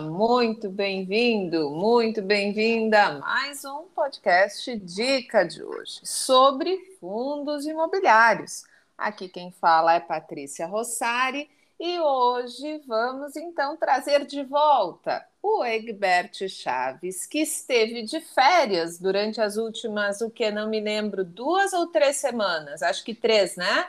muito bem-vindo, muito bem-vinda a mais um podcast Dica de hoje sobre fundos imobiliários. Aqui quem fala é Patrícia Rossari e hoje vamos então trazer de volta o Egbert Chaves, que esteve de férias durante as últimas, o que não me lembro, duas ou três semanas, acho que três, né?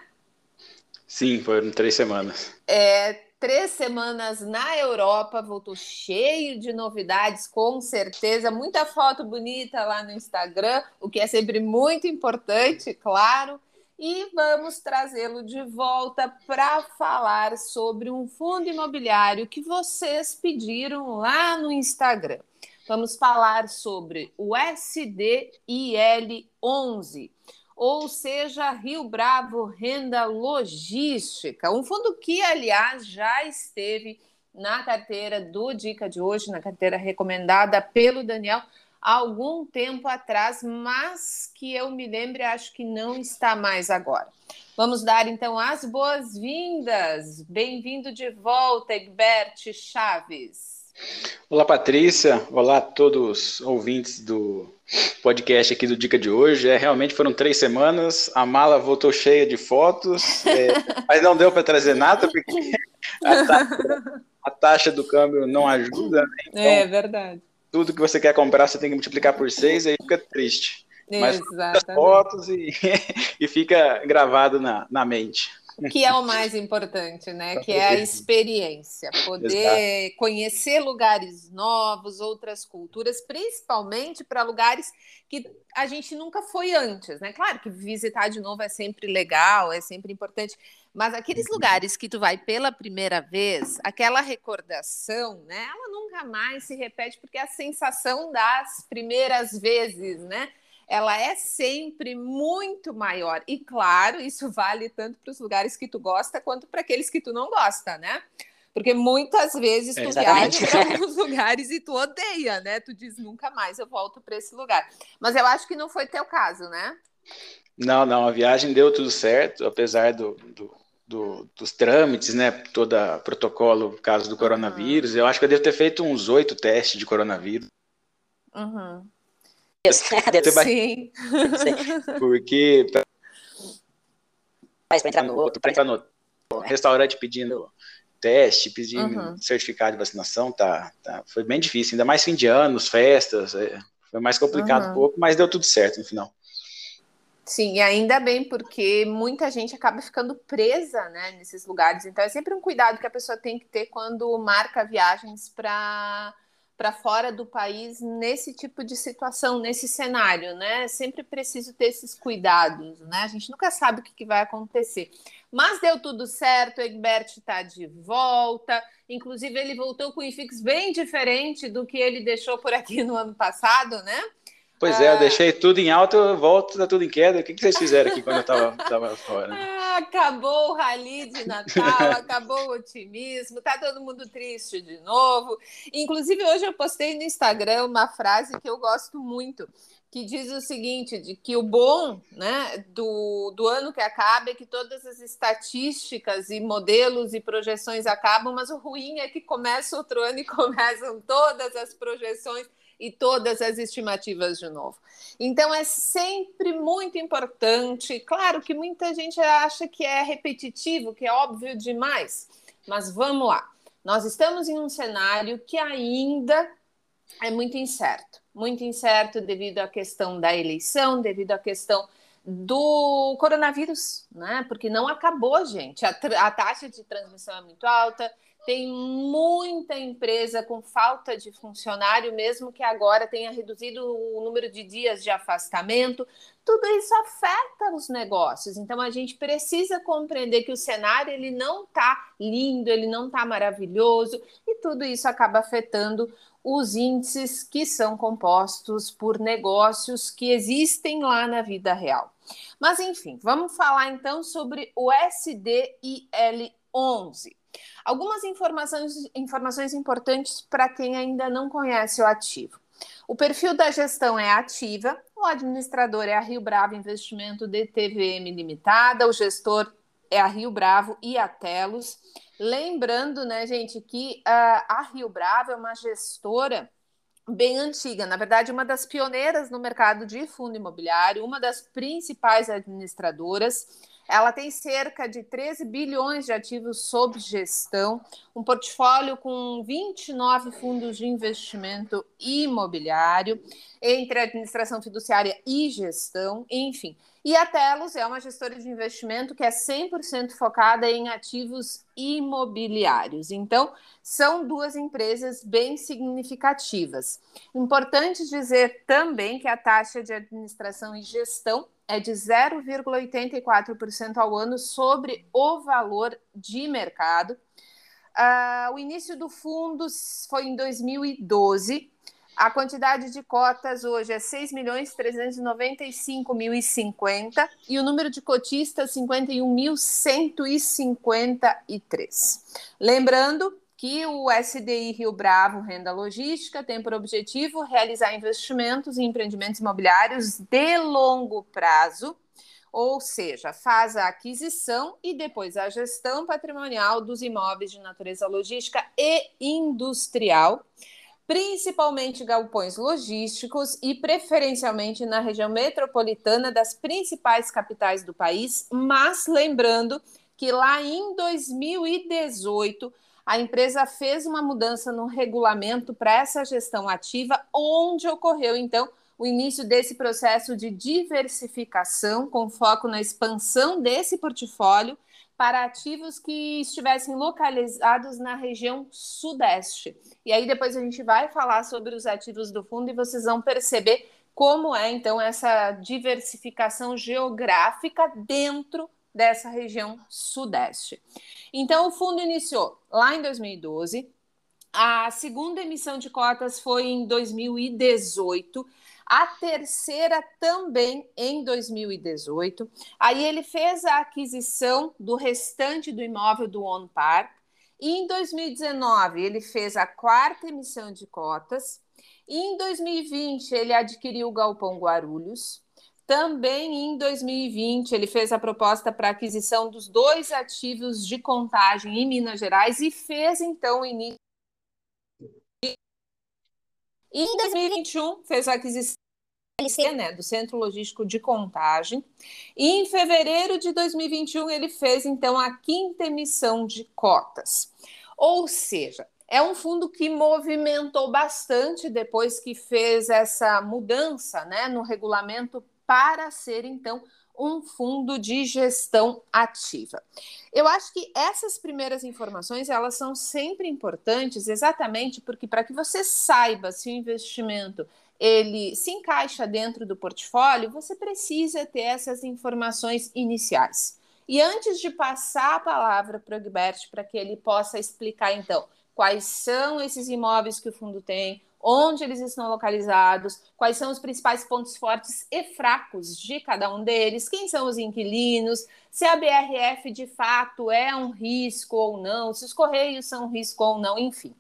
Sim, foram três semanas. É, três semanas na Europa, voltou cheio de novidades, com certeza. Muita foto bonita lá no Instagram, o que é sempre muito importante, claro. E vamos trazê-lo de volta para falar sobre um fundo imobiliário que vocês pediram lá no Instagram. Vamos falar sobre o SDIL 11 ou seja, Rio Bravo Renda Logística, um fundo que, aliás, já esteve na carteira do Dica de hoje, na carteira recomendada pelo Daniel há algum tempo atrás, mas que eu me lembre, acho que não está mais agora. Vamos dar então as boas-vindas. Bem-vindo de volta, Egbert Chaves. Olá, Patrícia. Olá a todos os ouvintes do podcast aqui do Dica de hoje. É, realmente foram três semanas, a mala voltou cheia de fotos, é, mas não deu para trazer nada, porque a taxa, a taxa, do câmbio não ajuda. Né? Então, é verdade. Tudo que você quer comprar, você tem que multiplicar por seis, aí fica triste. Mas as fotos e, e fica gravado na, na mente que é o mais importante, né? Que é a experiência, poder Exato. conhecer lugares novos, outras culturas, principalmente para lugares que a gente nunca foi antes, né? Claro que visitar de novo é sempre legal, é sempre importante, mas aqueles uhum. lugares que tu vai pela primeira vez, aquela recordação, né? Ela nunca mais se repete porque é a sensação das primeiras vezes, né? Ela é sempre muito maior. E claro, isso vale tanto para os lugares que tu gosta quanto para aqueles que tu não gosta, né? Porque muitas vezes tu viaja para alguns lugares e tu odeia, né? Tu diz nunca mais eu volto para esse lugar. Mas eu acho que não foi teu caso, né? Não, não, a viagem deu tudo certo, apesar do, do, do dos trâmites, né? Todo protocolo, caso do coronavírus. Uhum. Eu acho que eu devo ter feito uns oito testes de coronavírus. Uhum. Sim. Porque para entrar no outro, para entrar no restaurante pedindo teste, pedindo uhum. certificado de vacinação, tá, tá, foi bem difícil, ainda mais fim de anos, festas, é, foi mais complicado uhum. um pouco, mas deu tudo certo no final. Sim, e ainda bem, porque muita gente acaba ficando presa né, nesses lugares. Então é sempre um cuidado que a pessoa tem que ter quando marca viagens para para fora do país nesse tipo de situação, nesse cenário, né? Sempre preciso ter esses cuidados, né? A gente nunca sabe o que, que vai acontecer. Mas deu tudo certo, o está de volta. Inclusive, ele voltou com o IFIX bem diferente do que ele deixou por aqui no ano passado, né? Pois é, eu ah. deixei tudo em alta, eu volto, tá tudo em queda. O que, que vocês fizeram aqui quando eu tava, tava fora? Ah, acabou o rally de Natal, acabou o otimismo, tá todo mundo triste de novo. Inclusive, hoje eu postei no Instagram uma frase que eu gosto muito, que diz o seguinte: de que o bom né, do, do ano que acaba é que todas as estatísticas e modelos e projeções acabam, mas o ruim é que começa outro ano e começam todas as projeções e todas as estimativas de novo. Então é sempre muito importante. Claro que muita gente acha que é repetitivo, que é óbvio demais, mas vamos lá. Nós estamos em um cenário que ainda é muito incerto, muito incerto devido à questão da eleição, devido à questão do coronavírus, né? Porque não acabou, gente. A, a taxa de transmissão é muito alta, tem muita empresa com falta de funcionário, mesmo que agora tenha reduzido o número de dias de afastamento. Tudo isso afeta os negócios. Então a gente precisa compreender que o cenário ele não está lindo, ele não está maravilhoso e tudo isso acaba afetando os índices que são compostos por negócios que existem lá na vida real. Mas enfim, vamos falar então sobre o SDIL11. Algumas informações, informações importantes para quem ainda não conhece o ativo. O perfil da gestão é ativa, o administrador é a Rio Bravo Investimento DTVM Limitada, o gestor é a Rio Bravo e a Telos. Lembrando, né, gente, que uh, a Rio Bravo é uma gestora bem antiga, na verdade, uma das pioneiras no mercado de fundo imobiliário, uma das principais administradoras. Ela tem cerca de 13 bilhões de ativos sob gestão, um portfólio com 29 fundos de investimento imobiliário, entre administração fiduciária e gestão, enfim. E a Telos é uma gestora de investimento que é 100% focada em ativos imobiliários. Então, são duas empresas bem significativas. Importante dizer também que a taxa de administração e gestão é de 0,84% ao ano sobre o valor de mercado. Uh, o início do fundo foi em 2012 a quantidade de cotas hoje é 6 milhões 395 mil e 50 e o número de cotistas 51.153. Lembrando que o SDI Rio Bravo Renda Logística tem por objetivo realizar investimentos em empreendimentos imobiliários de longo prazo, ou seja, faz a aquisição e depois a gestão patrimonial dos imóveis de natureza logística e industrial principalmente galpões logísticos e preferencialmente na região metropolitana das principais capitais do país, mas lembrando que lá em 2018 a empresa fez uma mudança no regulamento para essa gestão ativa, onde ocorreu então o início desse processo de diversificação com foco na expansão desse portfólio para ativos que estivessem localizados na região sudeste. E aí depois a gente vai falar sobre os ativos do fundo e vocês vão perceber como é então essa diversificação geográfica dentro dessa região sudeste. Então o fundo iniciou lá em 2012, a segunda emissão de cotas foi em 2018 a terceira também em 2018. Aí ele fez a aquisição do restante do imóvel do On Park. E em 2019 ele fez a quarta emissão de cotas. E em 2020 ele adquiriu o Galpão Guarulhos. Também em 2020 ele fez a proposta para aquisição dos dois ativos de contagem em Minas Gerais e fez então o início e em 2021 fez a aquisição né, do Centro Logístico de Contagem. E em fevereiro de 2021 ele fez então a quinta emissão de cotas. Ou seja, é um fundo que movimentou bastante depois que fez essa mudança né, no regulamento para ser então um fundo de gestão ativa. Eu acho que essas primeiras informações elas são sempre importantes, exatamente porque para que você saiba se o investimento ele se encaixa dentro do portfólio, você precisa ter essas informações iniciais. E antes de passar a palavra para o Gilbert para que ele possa explicar então quais são esses imóveis que o fundo tem, onde eles estão localizados, quais são os principais pontos fortes e fracos de cada um deles, quem são os inquilinos, se a BRF de fato é um risco ou não, se os correios são um risco ou não, enfim.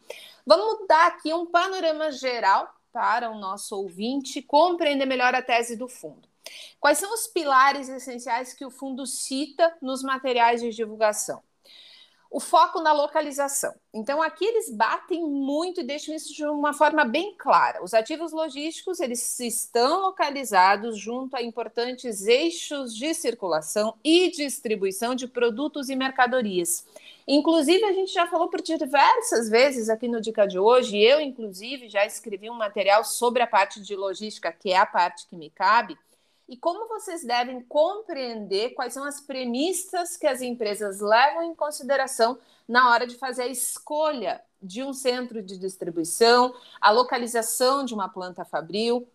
Vamos dar aqui um panorama geral para o nosso ouvinte compreender melhor a tese do fundo. Quais são os pilares essenciais que o fundo cita nos materiais de divulgação? O foco na localização. Então, aqui eles batem muito e deixam isso de uma forma bem clara. Os ativos logísticos eles estão localizados junto a importantes eixos de circulação e distribuição de produtos e mercadorias. Inclusive, a gente já falou por diversas vezes aqui no Dica de hoje, eu, inclusive, já escrevi um material sobre a parte de logística, que é a parte que me cabe e como vocês devem compreender quais são as premissas que as empresas levam em consideração na hora de fazer a escolha de um centro de distribuição, a localização de uma planta fabril.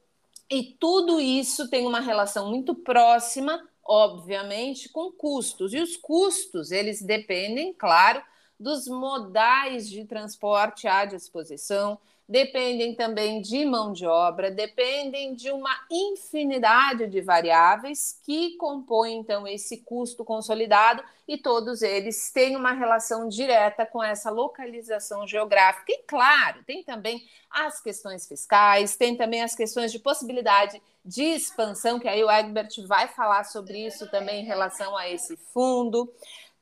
E tudo isso tem uma relação muito próxima, obviamente, com custos. E os custos, eles dependem, claro, dos modais de transporte à disposição, dependem também de mão de obra, dependem de uma infinidade de variáveis que compõem então esse custo consolidado e todos eles têm uma relação direta com essa localização geográfica. E claro, tem também as questões fiscais, tem também as questões de possibilidade de expansão, que aí o Egbert vai falar sobre isso também em relação a esse fundo.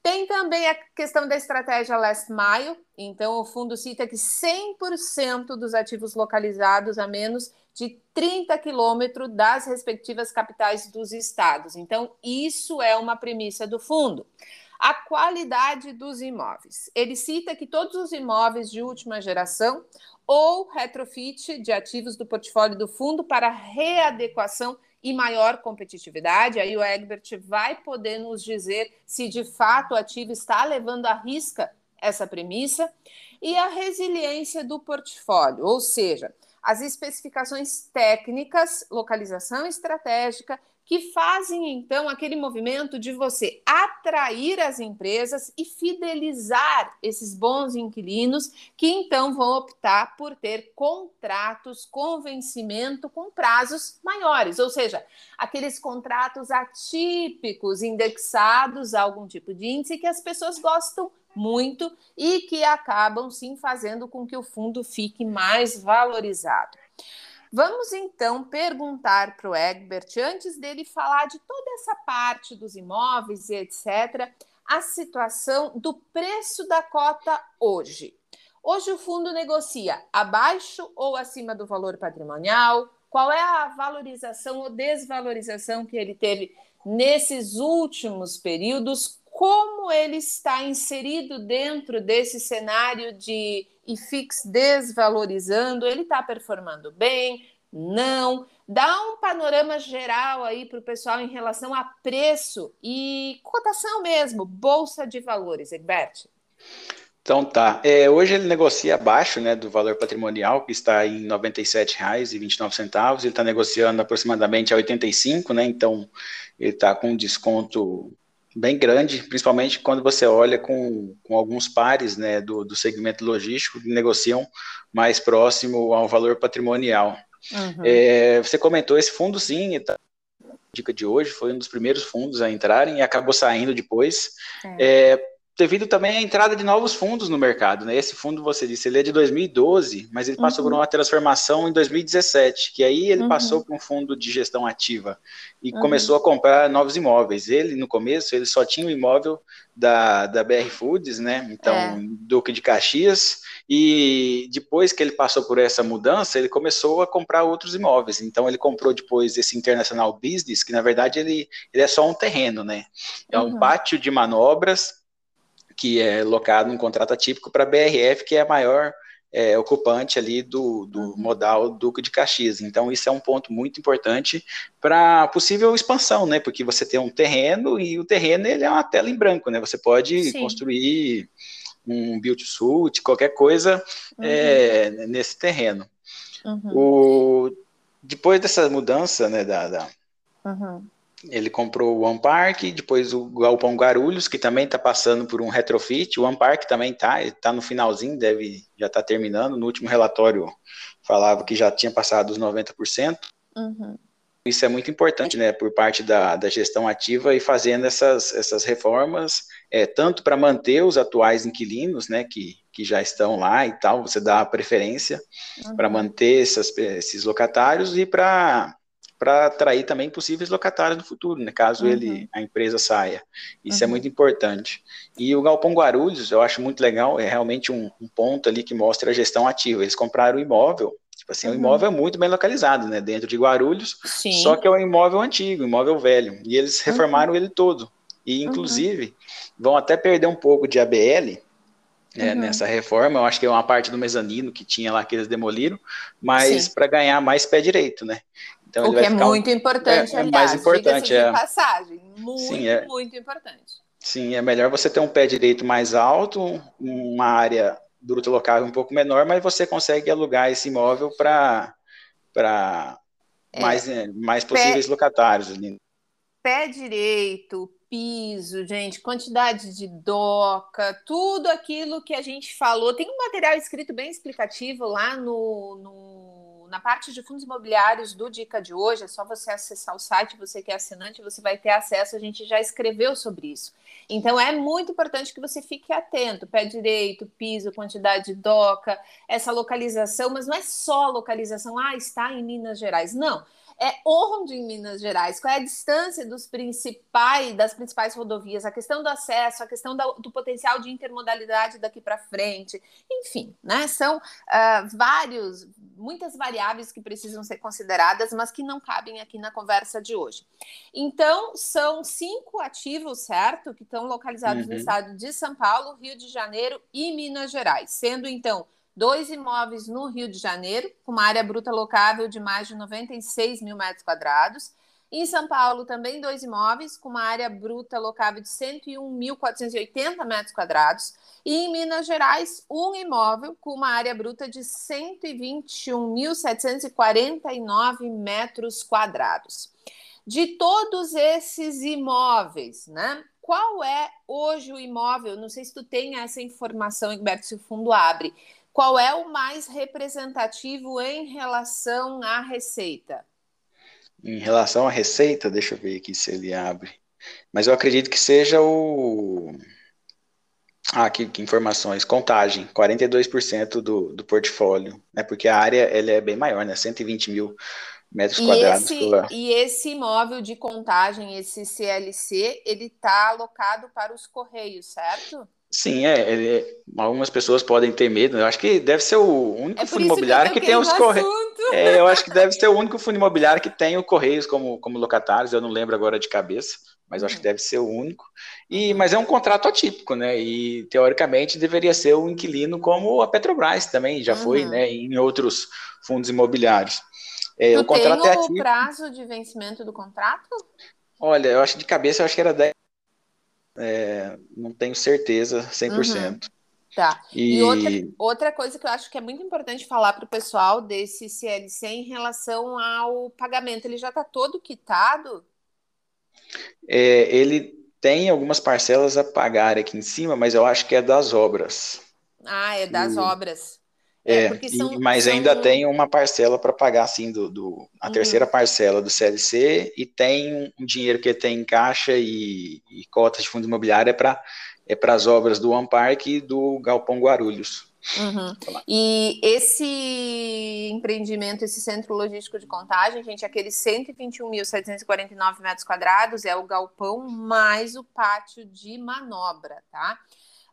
Tem também a questão da estratégia last mile. Então, o fundo cita que 100% dos ativos localizados a menos de 30 quilômetros das respectivas capitais dos estados. Então, isso é uma premissa do fundo. A qualidade dos imóveis. Ele cita que todos os imóveis de última geração ou retrofit de ativos do portfólio do fundo para readequação e maior competitividade. Aí o Egbert vai poder nos dizer se de fato o ativo está levando à risca essa premissa e a resiliência do portfólio, ou seja, as especificações técnicas, localização estratégica que fazem então aquele movimento de você atrair as empresas e fidelizar esses bons inquilinos que então vão optar por ter contratos com vencimento com prazos maiores, ou seja, aqueles contratos atípicos indexados a algum tipo de índice que as pessoas gostam muito e que acabam sim fazendo com que o fundo fique mais valorizado. Vamos então perguntar para o Egbert, antes dele falar de toda essa parte dos imóveis e etc., a situação do preço da cota hoje. Hoje o fundo negocia abaixo ou acima do valor patrimonial? Qual é a valorização ou desvalorização que ele teve nesses últimos períodos? Como ele está inserido dentro desse cenário de IFIX desvalorizando, ele está performando bem? Não. Dá um panorama geral aí para o pessoal em relação a preço e cotação mesmo, Bolsa de Valores, Egbert. Então tá. É, hoje ele negocia abaixo né, do valor patrimonial, que está em R$ 97,29. Ele está negociando aproximadamente a 85, né? Então ele está com um desconto bem grande, principalmente quando você olha com, com alguns pares né, do, do segmento logístico que negociam mais próximo ao valor patrimonial. Uhum. É, você comentou esse fundo, sim, tá, dica de hoje, foi um dos primeiros fundos a entrarem e acabou saindo depois. É. É, devido também à entrada de novos fundos no mercado, né? Esse fundo, você disse, ele é de 2012, mas ele passou uhum. por uma transformação em 2017, que aí ele uhum. passou para um fundo de gestão ativa e uhum. começou a comprar novos imóveis. Ele, no começo, ele só tinha o imóvel da, da BR Foods, né? Então, é. Duque de Caxias, e depois que ele passou por essa mudança, ele começou a comprar outros imóveis. Então, ele comprou depois esse International Business, que na verdade ele, ele é só um terreno, né? É um uhum. pátio de manobras que é locado um contrato atípico para a BRF, que é a maior é, ocupante ali do, do uhum. modal Duque de Caxias. Então, isso é um ponto muito importante para possível expansão, né? Porque você tem um terreno e o terreno ele é uma tela em branco, né? Você pode Sim. construir um build suit, qualquer coisa uhum. é, nesse terreno. Uhum. O, depois dessa mudança, né, da, da uhum. Ele comprou o One Park, depois o Galpão Guarulhos, que também está passando por um retrofit. O One Park também está, está no finalzinho, deve já estar tá terminando. No último relatório falava que já tinha passado os 90%. Uhum. Isso é muito importante, né, por parte da, da gestão ativa e fazendo essas, essas reformas, é, tanto para manter os atuais inquilinos, né, que, que já estão lá e tal, você dá a preferência uhum. para manter essas, esses locatários e para para atrair também possíveis locatários no futuro, né, caso uhum. ele a empresa saia. Isso é uhum. é muito importante. E o Galpão Guarulhos, eu acho muito legal, é realmente um, um ponto ali que mostra a gestão ativa. Eles compraram o imóvel, tipo assim, uhum. o imóvel é muito bem localizado, né, dentro de Guarulhos, Sim. só que é um imóvel antigo, um imóvel velho, e eles uhum. reformaram ele todo. E, uhum. inclusive, vão até perder um pouco de ABL, é, uhum. nessa reforma. Eu acho que é uma parte do mezanino que tinha lá que eles demoliram, mas para ganhar mais pé direito, né? Então, o que é muito um... importante, é, aliás, é mais importante, é. passagem, muito, Sim, é... muito importante. Sim, é melhor você ter um pé direito mais alto, uma área bruta locável um pouco menor, mas você consegue alugar esse imóvel para é. mais, é, mais possíveis pé, locatários. Pé direito, piso, gente, quantidade de doca, tudo aquilo que a gente falou. Tem um material escrito bem explicativo lá no, no na parte de fundos imobiliários do Dica de hoje, é só você acessar o site, você que é assinante, você vai ter acesso, a gente já escreveu sobre isso. Então é muito importante que você fique atento, pé direito, piso, quantidade de doca, essa localização, mas não é só localização, ah, está em Minas Gerais. Não, é onde em Minas Gerais, qual é a distância dos principais, das principais rodovias, a questão do acesso, a questão da, do potencial de intermodalidade daqui para frente, enfim, né? São uh, vários, muitas variáveis que precisam ser consideradas, mas que não cabem aqui na conversa de hoje. Então, são cinco ativos, certo? Que estão localizados uhum. no estado de São Paulo, Rio de Janeiro e Minas Gerais, sendo então dois imóveis no Rio de Janeiro, com uma área bruta locável de mais de 96 mil metros quadrados. Em São Paulo, também dois imóveis, com uma área bruta locável de 101.480 metros quadrados. E em Minas Gerais, um imóvel com uma área bruta de 121.749 metros quadrados. De todos esses imóveis, né? Qual é hoje o imóvel? Não sei se tu tem essa informação, Egberto, se o fundo abre qual é o mais representativo em relação à receita? Em relação à receita, deixa eu ver aqui se ele abre. Mas eu acredito que seja o. Ah, aqui, que informações. Contagem, 42% do, do portfólio, né? Porque a área ele é bem maior, né? 120 mil metros e quadrados. Esse, e esse imóvel de contagem, esse CLC, ele está alocado para os Correios, certo? Sim, é, ele, algumas pessoas podem ter medo. Eu acho que deve ser o único é fundo imobiliário que, que tem os correios. É, eu acho que deve ser o único fundo imobiliário que tem o Correios como, como locatários. Eu não lembro agora de cabeça, mas eu acho que uhum. deve ser o único. E, mas é um contrato atípico, né? E teoricamente deveria ser o inquilino como a Petrobras também já uhum. foi, né? Em outros fundos imobiliários. É, o contrato tem é o prazo de vencimento do contrato? Olha, eu acho de cabeça, eu acho que era 10 é, não tenho certeza 100%. Uhum. Tá. E, e outra, outra coisa que eu acho que é muito importante falar para o pessoal desse CLC em relação ao pagamento, ele já está todo quitado? É, ele tem algumas parcelas a pagar aqui em cima, mas eu acho que é das obras. Ah, é das e... obras. É, é são, mas são... ainda tem uma parcela para pagar, assim, do, do a uhum. terceira parcela do CLC e tem um dinheiro que tem em caixa e, e cotas de fundo imobiliário é para é as obras do One Park e do Galpão Guarulhos. Uhum. E esse empreendimento, esse centro logístico de contagem, gente, aqueles 121.749 metros quadrados é o galpão mais o pátio de manobra, tá?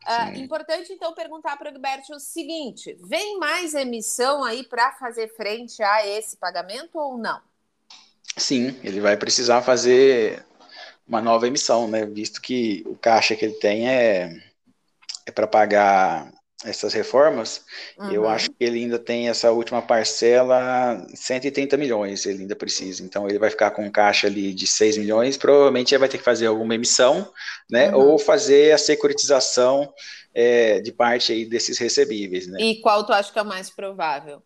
Uh, importante, então, perguntar para o Egberto o seguinte: vem mais emissão aí para fazer frente a esse pagamento ou não? Sim, ele vai precisar fazer uma nova emissão, né? Visto que o caixa que ele tem é, é para pagar essas reformas, uhum. eu acho que ele ainda tem essa última parcela, 130 milhões ele ainda precisa, então ele vai ficar com um caixa ali de 6 milhões, provavelmente ele vai ter que fazer alguma emissão, né, uhum. ou fazer a securitização é, de parte aí desses recebíveis, né. E qual tu acha que é o mais provável?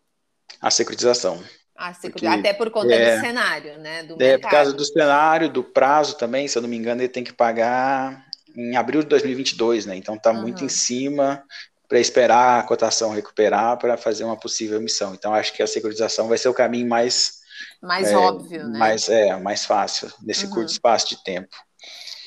A securitização. A securitização. Porque, Até por conta é, do cenário, né, do É, mercado. por causa do cenário, do prazo também, se eu não me engano, ele tem que pagar em abril de 2022, né? Então está uhum. muito em cima para esperar a cotação recuperar para fazer uma possível emissão. Então, acho que a securitização vai ser o caminho mais mais é, óbvio, né? Mais, é, mais fácil, nesse uhum. curto espaço de tempo.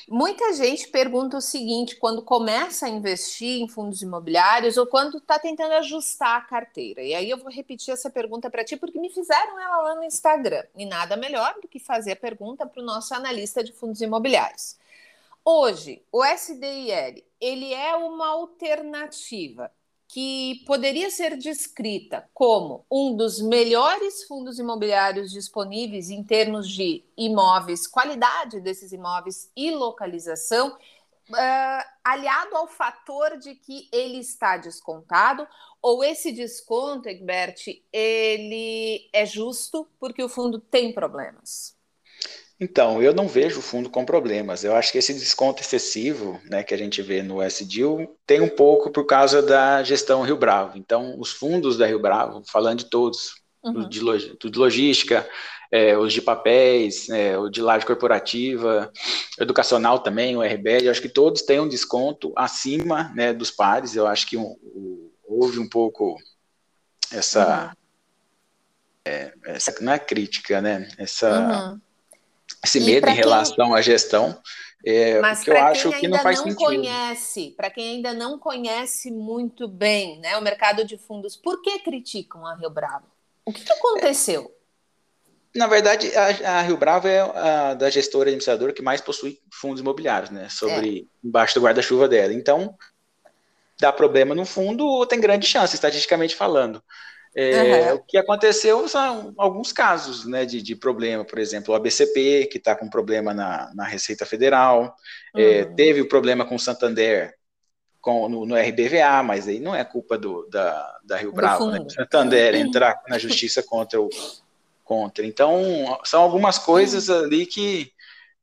Muita gente pergunta o seguinte: quando começa a investir em fundos imobiliários ou quando está tentando ajustar a carteira. E aí eu vou repetir essa pergunta para ti, porque me fizeram ela lá no Instagram. E nada melhor do que fazer a pergunta para o nosso analista de fundos imobiliários. Hoje, o SDIL, ele é uma alternativa que poderia ser descrita como um dos melhores fundos imobiliários disponíveis em termos de imóveis, qualidade desses imóveis e localização, uh, aliado ao fator de que ele está descontado, ou esse desconto, Egbert, ele é justo porque o fundo tem problemas? Então, eu não vejo o fundo com problemas. Eu acho que esse desconto excessivo né, que a gente vê no SDIL tem um pouco por causa da gestão Rio Bravo. Então, os fundos da Rio Bravo, falando de todos, uhum. de, log, de logística, é, os de papéis, é, o de laje corporativa, educacional também, o RBL, eu acho que todos têm um desconto acima né, dos pares. Eu acho que um, um, houve um pouco essa, uhum. é, essa. Não é crítica, né? Essa. Uhum esse medo em relação quem... à gestão, é, Mas que eu acho que não faz não sentido. Conhece, para quem ainda não conhece muito bem né, o mercado de fundos, por que criticam a Rio Bravo? O que, que aconteceu? Na verdade, a, a, Rio Bravo é a da gestora administradora que mais possui fundos imobiliários, né? Sobre é. embaixo do guarda-chuva dela. Então, dá problema no fundo, tem grande chance, estatisticamente falando. É, uhum. O que aconteceu são alguns casos né, de, de problema, por exemplo, o ABCP, que está com problema na, na Receita Federal, é, uhum. é, teve o problema com o Santander com, no, no, RBVA, mas aí não é culpa do, da, da Rio Bravo, né? Santander entrar na justiça contra o contra. Então, são algumas coisas ali que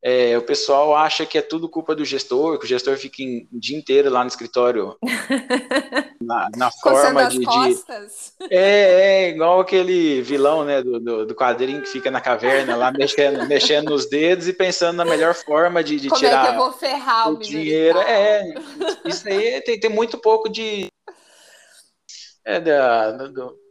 é, o pessoal acha que é tudo culpa do gestor, que o gestor fica o dia inteiro lá no escritório na, na forma de, de, É, é igual aquele vilão né, do, do, do, quadrinho que fica na caverna lá mexendo, mexendo nos dedos e pensando na melhor forma de, de tirar é que eu vou ferrar o, o dinheiro. É, isso aí tem, tem muito pouco de. É, da, do,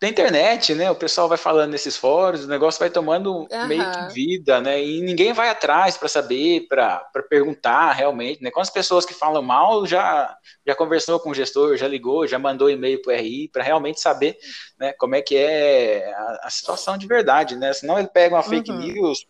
da internet, né? O pessoal vai falando nesses fóruns, o negócio vai tomando uhum. meio que vida, né? E ninguém vai atrás para saber, para perguntar realmente, né? Quantas pessoas que falam mal já já conversou com o gestor, já ligou, já mandou e-mail para o RI para realmente saber, né? Como é que é a, a, situação de verdade, né? Senão ele pega uma fake uhum. news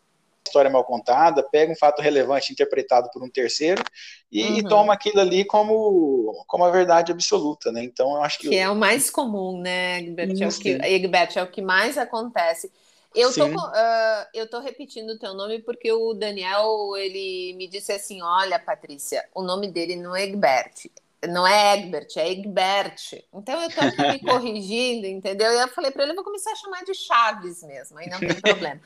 história mal contada, pega um fato relevante interpretado por um terceiro e, uhum. e, toma aquilo ali como, como a verdade absoluta, né? Então eu acho que. Que é o mais comum, né, Egbert? É o que, Egbert, é o que mais acontece. Eu tô, uh, eu tô repetindo o teu nome porque o Daniel, ele me disse assim, olha, Patrícia, o nome dele não é Egbert, não é Egbert, é Egbert. Então eu tô aqui me corrigindo, entendeu? E eu falei para ele, eu vou começar a chamar de Chaves mesmo, aí não tem problema.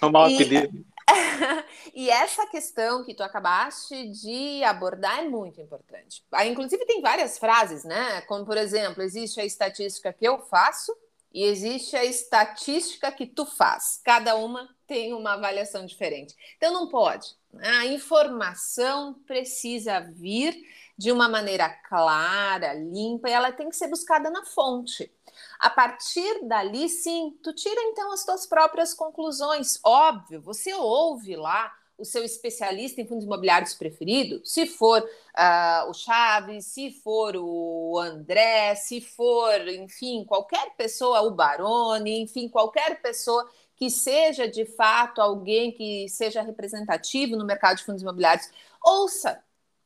O mau apelido. e essa questão que tu acabaste de abordar é muito importante. Aí, inclusive, tem várias frases, né? Como, por exemplo, existe a estatística que eu faço e existe a estatística que tu faz. Cada uma tem uma avaliação diferente. Então, não pode. A informação precisa vir de uma maneira clara, limpa, e ela tem que ser buscada na fonte. A partir dali, sim, tu tira então as tuas próprias conclusões. Óbvio, você ouve lá o seu especialista em fundos imobiliários preferido, se for uh, o Chaves, se for o André, se for, enfim, qualquer pessoa, o Baroni, enfim, qualquer pessoa que seja de fato alguém que seja representativo no mercado de fundos imobiliários, ouça,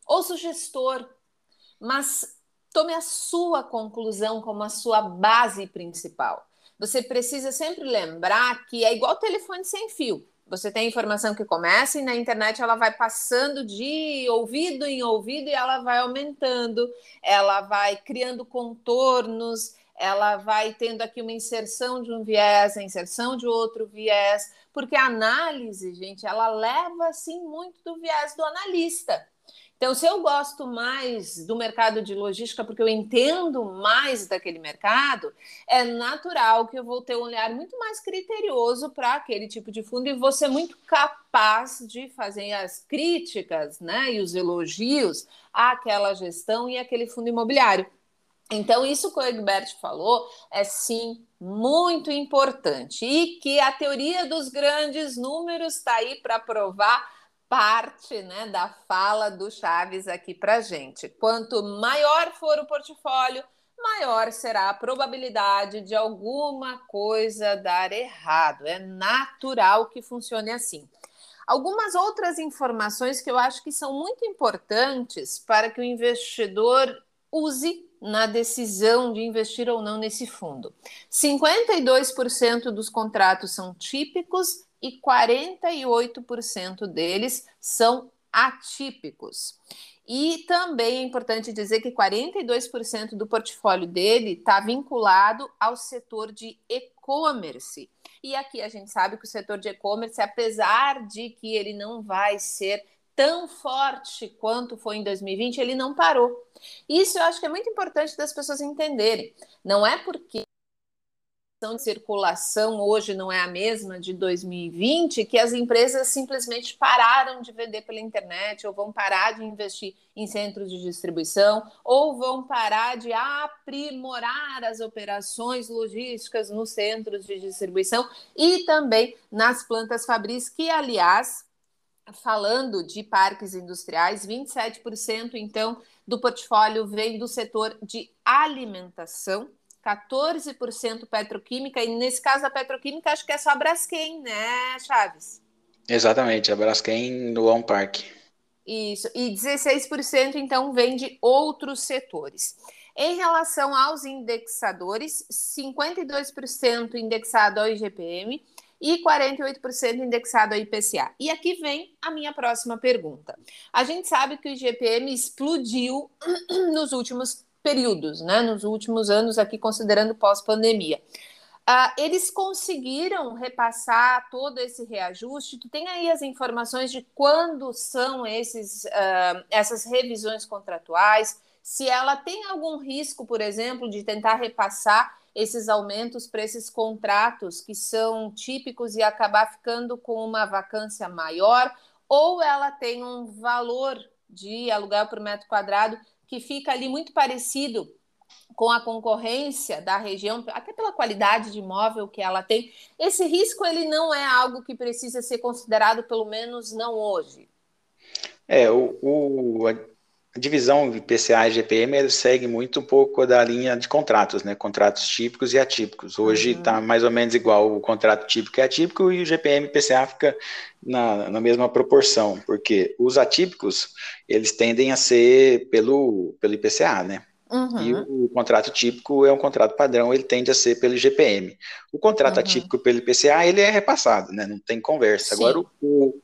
ouça o gestor, mas tome a sua conclusão como a sua base principal. Você precisa sempre lembrar que é igual telefone sem fio. Você tem informação que começa e na internet ela vai passando de ouvido em ouvido e ela vai aumentando, ela vai criando contornos, ela vai tendo aqui uma inserção de um viés, a inserção de outro viés, porque a análise, gente, ela leva assim muito do viés do analista. Então, se eu gosto mais do mercado de logística porque eu entendo mais daquele mercado, é natural que eu vou ter um olhar muito mais criterioso para aquele tipo de fundo e vou ser muito capaz de fazer as críticas né, e os elogios àquela gestão e àquele fundo imobiliário. Então, isso que o Egbert falou é sim muito importante e que a teoria dos grandes números está aí para provar parte né, da fala do Chaves aqui para gente. Quanto maior for o portfólio, maior será a probabilidade de alguma coisa dar errado. É natural que funcione assim. Algumas outras informações que eu acho que são muito importantes para que o investidor use na decisão de investir ou não nesse fundo. 52% dos contratos são típicos e 48% deles são atípicos. E também é importante dizer que 42% do portfólio dele está vinculado ao setor de e-commerce. E aqui a gente sabe que o setor de e-commerce, apesar de que ele não vai ser tão forte quanto foi em 2020, ele não parou. Isso eu acho que é muito importante das pessoas entenderem. Não é porque de circulação hoje não é a mesma de 2020, que as empresas simplesmente pararam de vender pela internet, ou vão parar de investir em centros de distribuição, ou vão parar de aprimorar as operações logísticas nos centros de distribuição e também nas plantas fabris, que, aliás, falando de parques industriais, 27% então do portfólio vem do setor de alimentação 14% petroquímica, e nesse caso a petroquímica acho que é só a Braskem, né, Chaves? Exatamente, a Braskem no On Park. Isso, e 16% então vem de outros setores. Em relação aos indexadores, 52% indexado ao IGPM e 48% indexado ao IPCA. E aqui vem a minha próxima pergunta. A gente sabe que o IGPM explodiu nos últimos períodos, né? Nos últimos anos, aqui considerando pós-pandemia. Uh, eles conseguiram repassar todo esse reajuste? Tu tem aí as informações de quando são esses, uh, essas revisões contratuais? Se ela tem algum risco, por exemplo, de tentar repassar esses aumentos para esses contratos que são típicos e acabar ficando com uma vacância maior, ou ela tem um valor de aluguel por metro quadrado que fica ali muito parecido com a concorrência da região, até pela qualidade de imóvel que ela tem, esse risco ele não é algo que precisa ser considerado, pelo menos não hoje. É, o, o divisão IPCA e GPM segue muito um pouco da linha de contratos, né? Contratos típicos e atípicos. Hoje está uhum. mais ou menos igual o contrato típico e atípico e o GPM e IPCA fica na, na mesma proporção, porque os atípicos eles tendem a ser pelo, pelo IPCA, né? Uhum. E o, o, contrato típico é um contrato padrão, ele tende a ser pelo GPM. O contrato uhum. atípico pelo IPCA, ele é repassado, né? Não tem conversa. Sim. Agora, o,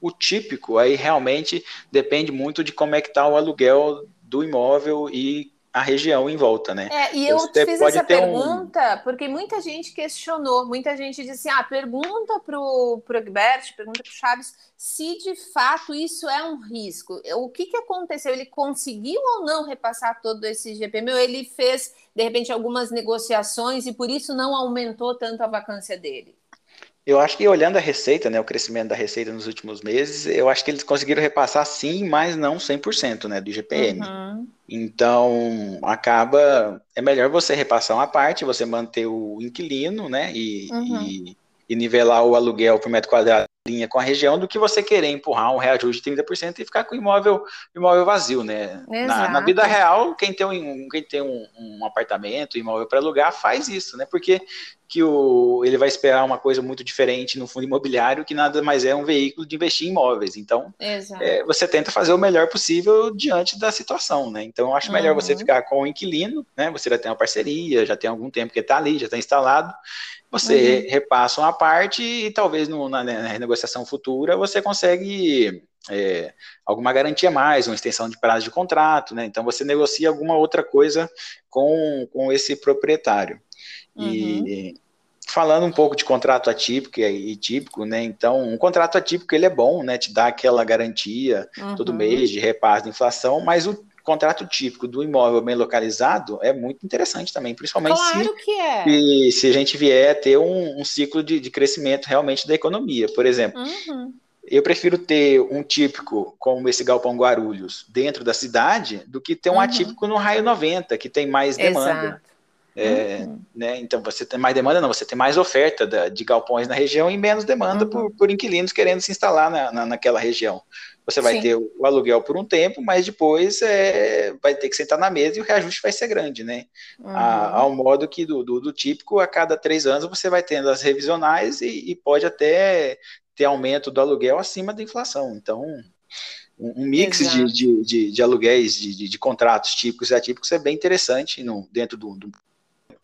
o, típico, aí realmente depende muito de como é que está o aluguel do imóvel e a região em volta, né? É, e eu Você fiz essa pergunta um... porque muita gente questionou, muita gente disse assim, ah, pergunta para o Egbert, pergunta para o Chaves se de fato isso é um risco. O que, que aconteceu? Ele conseguiu ou não repassar todo esse GPM? Ou ele fez, de repente, algumas negociações e por isso não aumentou tanto a vacância dele? Eu acho que olhando a receita, né, o crescimento da receita nos últimos meses, eu acho que eles conseguiram repassar sim, mas não 100% né, do IGPM. Uhum. Então, acaba, é melhor você repassar uma parte, você manter o inquilino, né, e, uhum. e, e nivelar o aluguel por metro quadrado linha com a região do que você querer empurrar um reajuste de 30% e ficar com o imóvel, imóvel vazio, né? Na, na, vida real, quem tem um, quem tem um, um apartamento, imóvel para alugar, faz isso, né? Porque que o, ele vai esperar uma coisa muito diferente no fundo imobiliário, que nada mais é um veículo de investir em imóveis. Então, é, você tenta fazer o melhor possível diante da situação, né? Então, eu acho melhor uhum. você ficar com o inquilino, né? Você já tem uma parceria, já tem algum tempo que está ali, já está instalado, você uhum. repassa uma parte e talvez no, na, na, renegociação futura você consegue é, alguma garantia mais, uma extensão de prazo de contrato, né? Então você negocia alguma outra coisa com, com esse proprietário. Uhum. E falando um pouco de contrato atípico e, típico, né? Então, um contrato atípico ele é bom, né? Te dá aquela garantia uhum. todo mês de repasse de inflação, mas o contrato típico do imóvel bem localizado é muito interessante também, principalmente claro se, que é. se, se, a gente vier ter um, um ciclo de, de, crescimento realmente da economia. Por exemplo, uhum. eu prefiro ter um típico como esse Galpão Guarulhos dentro da cidade do que ter um uhum. atípico no raio 90, que tem mais demanda. Exato. É, uhum. né, então você tem mais demanda, não, você tem mais oferta da, de galpões na região e menos demanda uhum. por, por, inquilinos querendo se instalar na, na, naquela região. Você vai Sim. ter o aluguel por um tempo, mas depois é, vai ter que sentar na mesa e o reajuste vai ser grande, né? Uhum. A, ao modo que do, do, do, típico, a cada três anos você vai tendo as revisionais e, e pode até ter aumento do aluguel acima da inflação. Então, um, mix de, de, de, de, aluguéis, de, de, contratos típicos e atípicos é bem interessante no, dentro do, do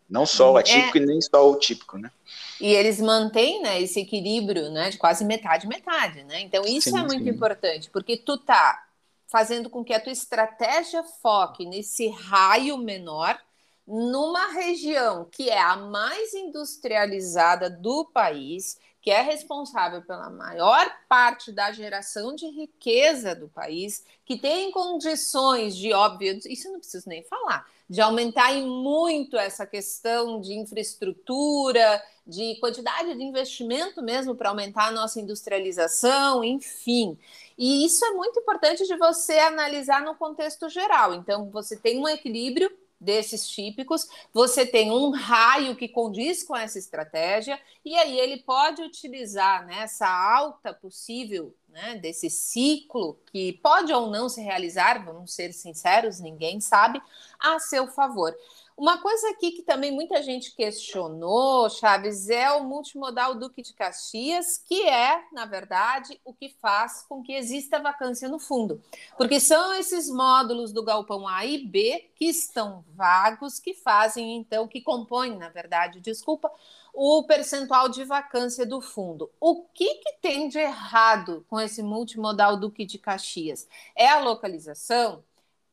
não só o é. atípico é. e nem só o típico, né? E eles mantêm né, esse equilíbrio né, de quase metade, metade, né? Então, isso sim, é muito sim. importante, porque tu tá fazendo com que a tua estratégia foque nesse raio menor, numa região que é a mais industrializada do país, que é responsável pela maior parte da geração de riqueza do país, que tem condições de, óbvio, isso não preciso nem falar, de aumentar em muito essa questão de infraestrutura, de quantidade de investimento mesmo para aumentar a nossa industrialização, enfim. E isso é muito importante de você analisar no contexto geral. Então, você tem um equilíbrio desses típicos, você tem um raio que condiz com essa estratégia, e aí ele pode utilizar nessa né, alta possível né, desse ciclo que pode ou não se realizar, vamos ser sinceros, ninguém sabe, a seu favor. Uma coisa aqui que também muita gente questionou, Chaves, é o multimodal Duque de Caxias, que é, na verdade, o que faz com que exista vacância no fundo. Porque são esses módulos do galpão A e B que estão vagos, que fazem, então, que compõem, na verdade, desculpa, o percentual de vacância do fundo. O que, que tem de errado com esse multimodal Duque de Caxias? É a localização?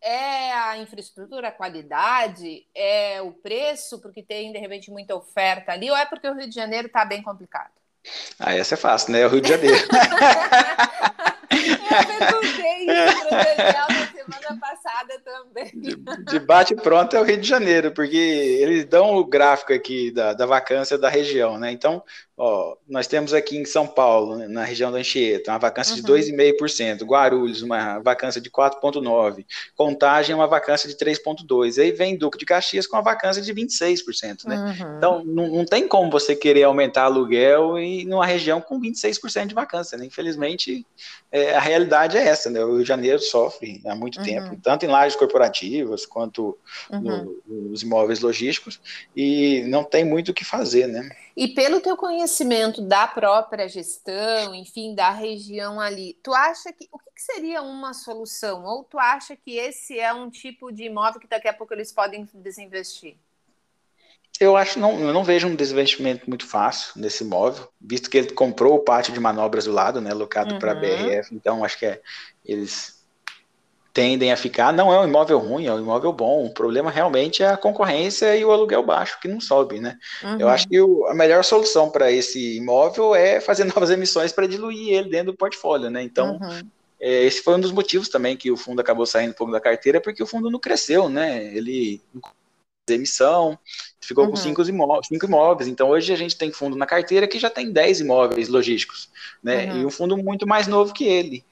é a infraestrutura, a qualidade, é o preço, porque tem de repente muita oferta ali, ou é porque o Rio de Janeiro está bem complicado? Ah, essa é fácil, né? É o Rio de Janeiro. Eu perguntei isso para o semana passada também. De, bate pronto é o Rio de Janeiro, porque eles dão o gráfico aqui da, da vacância da região, né? Então, Ó, nós temos aqui em São Paulo, né, na região da Anchieta, uma vacância uhum. de 2,5%, Guarulhos, uma vacância de 4,9%, Contagem, uma vacância de 3,2%, aí vem Duque de Caxias com uma vacância de 26%, né? Uhum. Então, não, não, tem como você querer aumentar aluguel e numa região com 26% de vacância, né? Infelizmente, é, a realidade é essa, né? O Rio de Janeiro sofre há muito uhum. tempo, tanto em lajes corporativas quanto uhum. no, nos imóveis logísticos, e não tem muito o que fazer, né? E pelo teu conhecimento da própria gestão, enfim, da região ali, tu acha que o que, seria uma solução? Ou tu acha que esse é um tipo de imóvel que daqui a pouco eles podem desinvestir? Eu acho não, eu não vejo um desinvestimento muito fácil nesse imóvel, visto que ele comprou o pátio de manobras do lado, né, locado uhum. para a BRF, então acho que é, eles tendem a ficar. Não é um imóvel ruim, é um imóvel bom. O problema realmente é a concorrência e o aluguel baixo, que não sobe, né? Uhum. Eu acho que o, a melhor solução para esse imóvel é fazer novas emissões para diluir ele dentro do portfólio, né? Então, uhum. é, esse foi um dos motivos também que o fundo acabou saindo um pouco da carteira, porque o fundo não cresceu, né? Ele emissão, ficou uhum. com cinco imóveis, cinco imóveis. Então hoje a gente tem fundo na carteira que já tem 10 imóveis logísticos, né? Uhum. E um fundo muito mais novo que ele.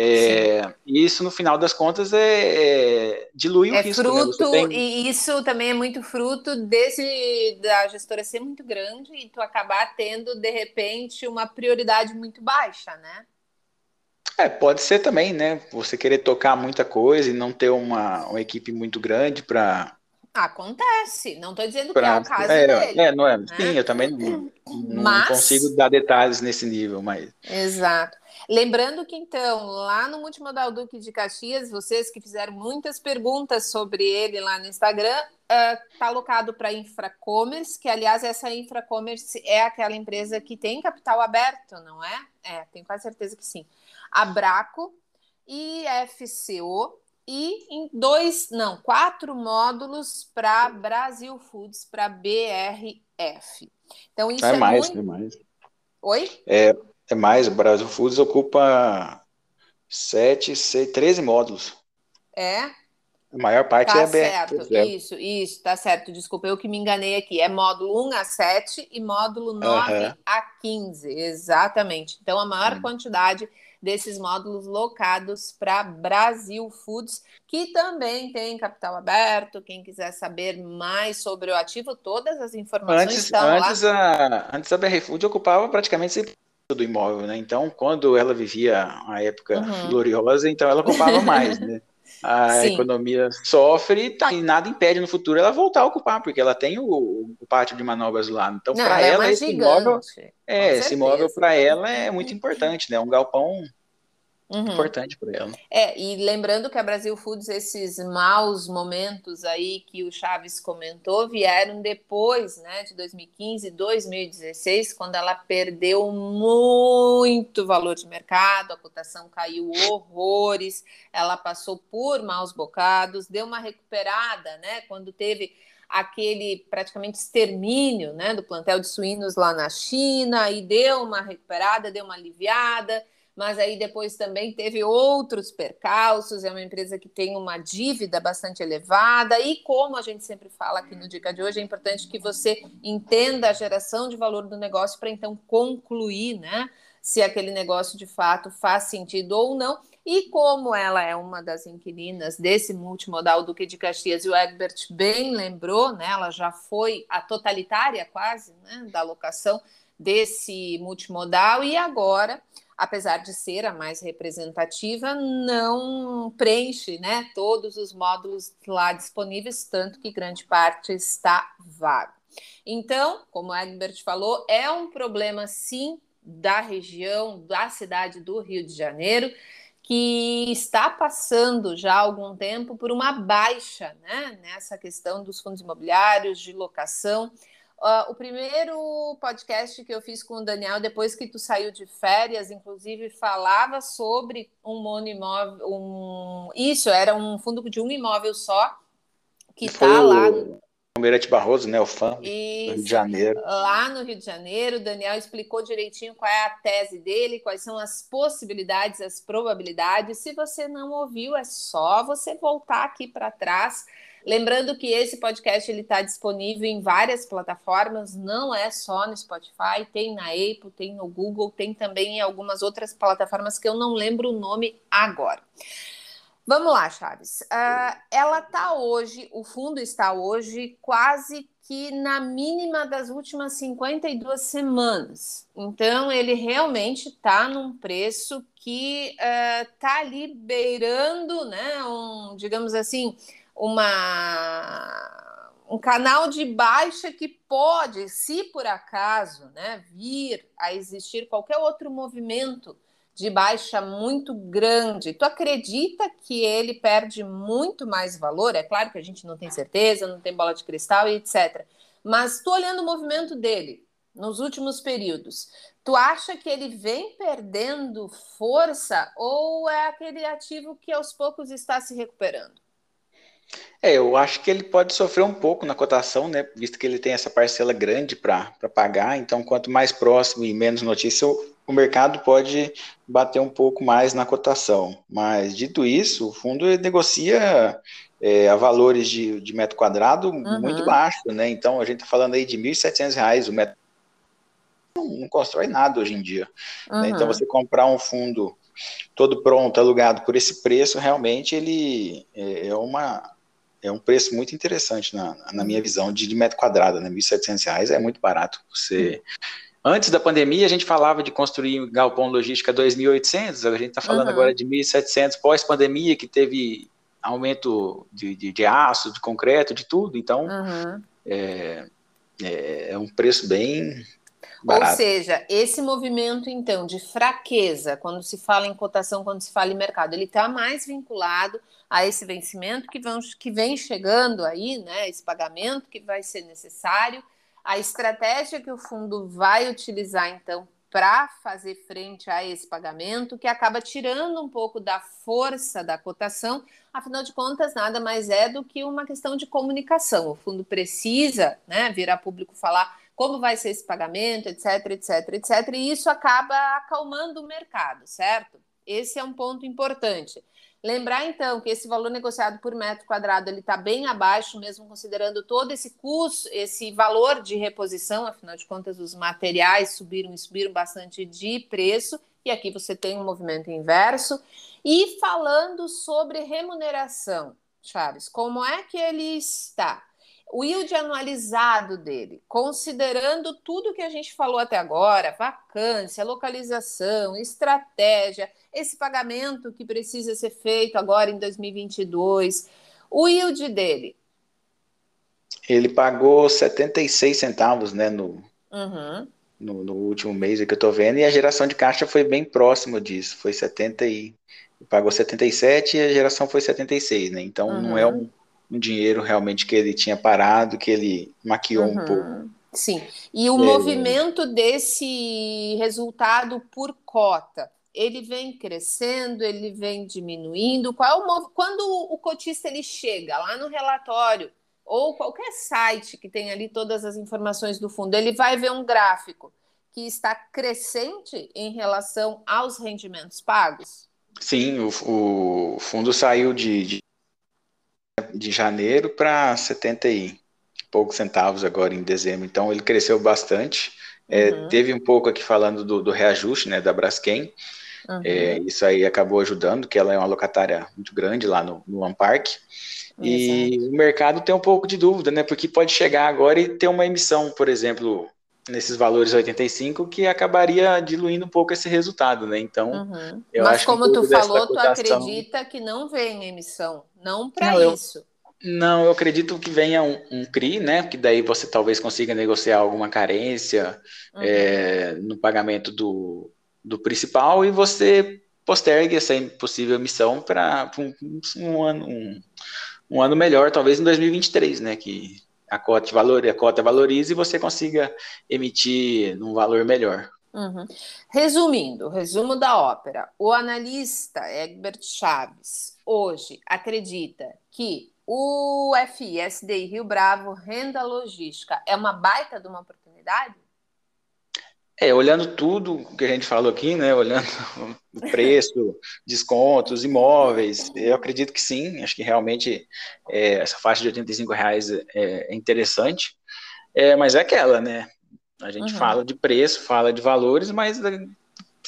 É, e isso, no final das contas, é, é dilui é o risco. Né? Fruto, né? tem... E isso também é muito fruto desse da gestora ser muito grande e tu acabar tendo, de repente, uma prioridade muito baixa, né? É, pode ser também, né? Você querer tocar muita coisa e não ter uma, uma equipe muito grande para Acontece, não estou dizendo que é o caso é, dele. É, não é. Né? Sim, eu também não, não consigo dar detalhes nesse nível, mas. Exato. Lembrando que, então, lá no Multimodal Duque de Caxias, vocês que fizeram muitas perguntas sobre ele lá no Instagram, está uh, alocado para Infracommerce, que, aliás, essa Infracommerce é aquela empresa que tem capital aberto, não é? É, tenho quase certeza que sim. Abraco, IFCO e em dois, não, quatro módulos para Brasil Foods, para BRF. Então, isso é, é mais, muito... é mais. Oi? É, é mais, o Brasil Foods ocupa sete, seis, 13 módulos. É? A maior parte tá é certo, é. isso, isso, tá certo. Desculpa, eu que me enganei aqui. É módulo 1 a 7 e módulo 9 uhum. a 15, exatamente. Então, a maior uhum. quantidade desses módulos locados para Brasil Foods, que também tem capital aberto. Quem quiser saber mais sobre o ativo, todas as informações antes, estão antes lá. A, antes a BR Food ocupava praticamente do imóvel, né? Então, quando ela vivia a época uhum. gloriosa, então ela ocupava mais, né? A Sim. economia sofre tá, e nada impede no futuro ela voltar a ocupar, porque ela tem o, o pátio de manobras lá. Então, para ela, é esse imóvel, é, esse imóvel para ela é muito importante, né? Um galpão Uhum. Importante para ela. É, e lembrando que a Brasil Foods, esses maus momentos aí que o Chaves comentou, vieram depois, né, de 2015, 2016, quando ela perdeu muito valor de mercado, a cotação caiu horrores, ela passou por maus bocados, deu uma recuperada, né, quando teve aquele praticamente extermínio, né, do plantel de suínos lá na China, e deu uma recuperada, deu uma aliviada, mas aí depois também teve outros percalços. É uma empresa que tem uma dívida bastante elevada, e como a gente sempre fala aqui no Dica de hoje, é importante que você entenda a geração de valor do negócio para então concluir, né? Se aquele negócio de fato faz sentido ou não. E como ela é uma das inquilinas desse multimodal Duque de Caxias, e o Egbert bem lembrou, né? Ela já foi a totalitária quase, né? Da locação desse multimodal, e agora apesar de ser a mais representativa, não preenche né, todos os módulos lá disponíveis, tanto que grande parte está vago. Então, como o Egbert falou, é um problema sim da região, da cidade do Rio de Janeiro, que está passando já há algum tempo por uma baixa né, nessa questão dos fundos imobiliários, de locação. Uh, o primeiro podcast que eu fiz com o Daniel, depois que tu saiu de férias, inclusive falava sobre um monimóvel, um... isso, era um fundo de um imóvel só, que está lá. Almirante Barroso, né, o fã do Rio de Janeiro. Lá no Rio de Janeiro, o Daniel explicou direitinho qual é a tese dele, quais são as possibilidades, as probabilidades. Se você não ouviu, é só você voltar aqui para trás. Lembrando que esse podcast ele está disponível em várias plataformas, não é só no Spotify, tem na Apple, tem no Google, tem também em algumas outras plataformas que eu não lembro o nome agora. Vamos lá, Chaves. Uh, ela está hoje, o fundo está hoje quase que na mínima das últimas 52 semanas. Então, ele realmente está num preço que está uh, ali beirando, né, um, digamos assim, uma, um canal de baixa que pode, se por acaso né, vir a existir qualquer outro movimento de baixa muito grande, tu acredita que ele perde muito mais valor? É claro que a gente não tem certeza, não tem bola de cristal e etc. Mas tu olhando o movimento dele nos últimos períodos, tu acha que ele vem perdendo força ou é aquele ativo que aos poucos está se recuperando? É, eu acho que ele pode sofrer um pouco na cotação, né? Visto que ele tem essa parcela grande para pagar, então quanto mais próximo e menos notícia, o mercado pode bater um pouco mais na cotação. Mas, dito isso, o fundo negocia é, a valores de, de metro quadrado uhum. muito baixo, né? Então, a gente está falando aí de R$ 1.700 o metro. Não, não constrói nada hoje em dia. Uhum. Né? Então, você comprar um fundo todo pronto, alugado por esse preço, realmente ele é, é uma é um preço muito interessante na, na minha visão de, de metro quadrado, né? R$ 1.700 é muito barato. Você uhum Antes da pandemia, a gente falava de construir galpão logística 2.800, a gente está falando uhum. agora de 1.700 pós-pandemia, que teve aumento de, de, de, aço, de concreto, de tudo. Então, uhum. é, é, é, um preço bem barato. Ou seja, esse movimento, então, de fraqueza, quando se fala em cotação, quando se fala em mercado, ele está mais vinculado a esse vencimento que, vão, que vem chegando aí, né? Esse pagamento que vai ser necessário a estratégia que o fundo vai utilizar, então, para fazer frente a esse pagamento, que acaba tirando um pouco da força da cotação, afinal de contas, nada mais é do que uma questão de comunicação. O fundo precisa né, vir a público falar como vai ser esse pagamento, etc, etc, etc, e isso acaba acalmando o mercado, certo? Esse é um ponto importante. Lembrar então que esse valor negociado por metro quadrado ele está bem abaixo, mesmo considerando todo esse custo, esse valor de reposição. Afinal de contas, os materiais subiram e subiram bastante de preço. E aqui você tem um movimento inverso. E falando sobre remuneração, Chaves, como é que ele está? O yield anualizado dele, considerando tudo que a gente falou até agora, vacância, localização, estratégia, esse pagamento que precisa ser feito agora em 2022, o yield dele? Ele pagou 76 centavos, né, no, uhum. no, no, último mês que eu estou vendo, e a geração de caixa foi bem próximo disso, foi 70 e pagou 77 e a geração foi 76, né? Então uhum. não é um um dinheiro realmente que ele tinha parado, que ele maquiou uhum. um pouco. Sim. E o é... movimento desse resultado por cota, ele vem crescendo, ele vem diminuindo. Qual é o quando o cotista ele chega lá no relatório ou qualquer site que tem ali todas as informações do fundo, ele vai ver um gráfico que está crescente em relação aos rendimentos pagos? Sim, o, o fundo saiu de, de de janeiro para 70 e poucos centavos agora em dezembro. Então ele cresceu bastante. É, uhum. Teve um pouco aqui falando do, do reajuste né, da Braskem. Uhum. É, isso aí acabou ajudando, que ela é uma locatária muito grande lá no, no Ampark. E Exato. o mercado tem um pouco de dúvida, né? Porque pode chegar agora e ter uma emissão, por exemplo, nesses valores 85 que acabaria diluindo um pouco esse resultado, né? Então, uhum. Mas como tu falou, tu acredita que não vem emissão, não para isso. Eu, não, eu acredito que venha um, um, CRI, né? Que daí você talvez consiga negociar alguma carência uhum. é, no pagamento do, do principal e você postergue essa possível emissão para um, um, ano um, um ano melhor, talvez em 2023, né? Que a cota, valor, a cota valorize e você consiga emitir num valor melhor. Uhum. Resumindo, resumo da ópera: o analista Egbert Chaves hoje acredita que o FISD Rio Bravo Renda Logística é uma baita de uma oportunidade? É, olhando tudo que a gente falou aqui, né, olhando o preço, descontos, imóveis, eu acredito que sim, acho que realmente é, essa faixa de 85 reais é, é interessante, é, mas é aquela, né, a gente uhum. fala de preço, fala de valores, mas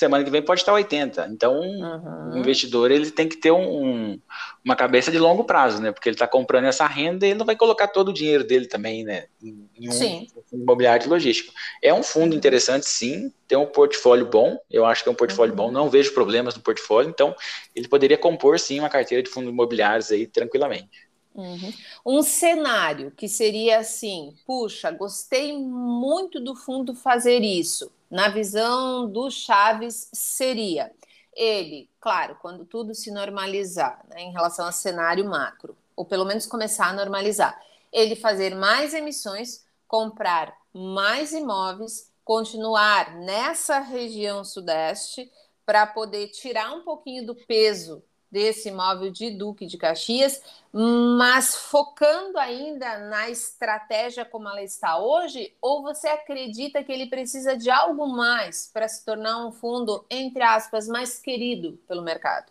semana que vem pode estar 80. Então, uhum. o investidor ele tem que ter um, uma cabeça de longo prazo, né? Porque ele está comprando essa renda e ele não vai colocar todo o dinheiro dele também, né? Em, um sim. imobiliário de logística. É um fundo interessante, sim. Tem um portfólio bom. Eu acho que é um portfólio uhum. bom. Não vejo problemas no portfólio. Então, ele poderia compor, sim, uma carteira de fundos imobiliários aí tranquilamente. Uhum. Um cenário que seria assim: puxa, gostei muito do fundo fazer isso na visão do Chaves, seria ele, claro, quando tudo se normalizar né, em relação ao cenário macro, ou pelo menos começar a normalizar, ele fazer mais emissões, comprar mais imóveis, continuar nessa região sudeste para poder tirar um pouquinho do peso desse imóvel de Duque de Caxias, mas focando ainda na estratégia como ela está hoje, ou você acredita que ele precisa de algo mais para se tornar um fundo, entre aspas, mais querido pelo mercado?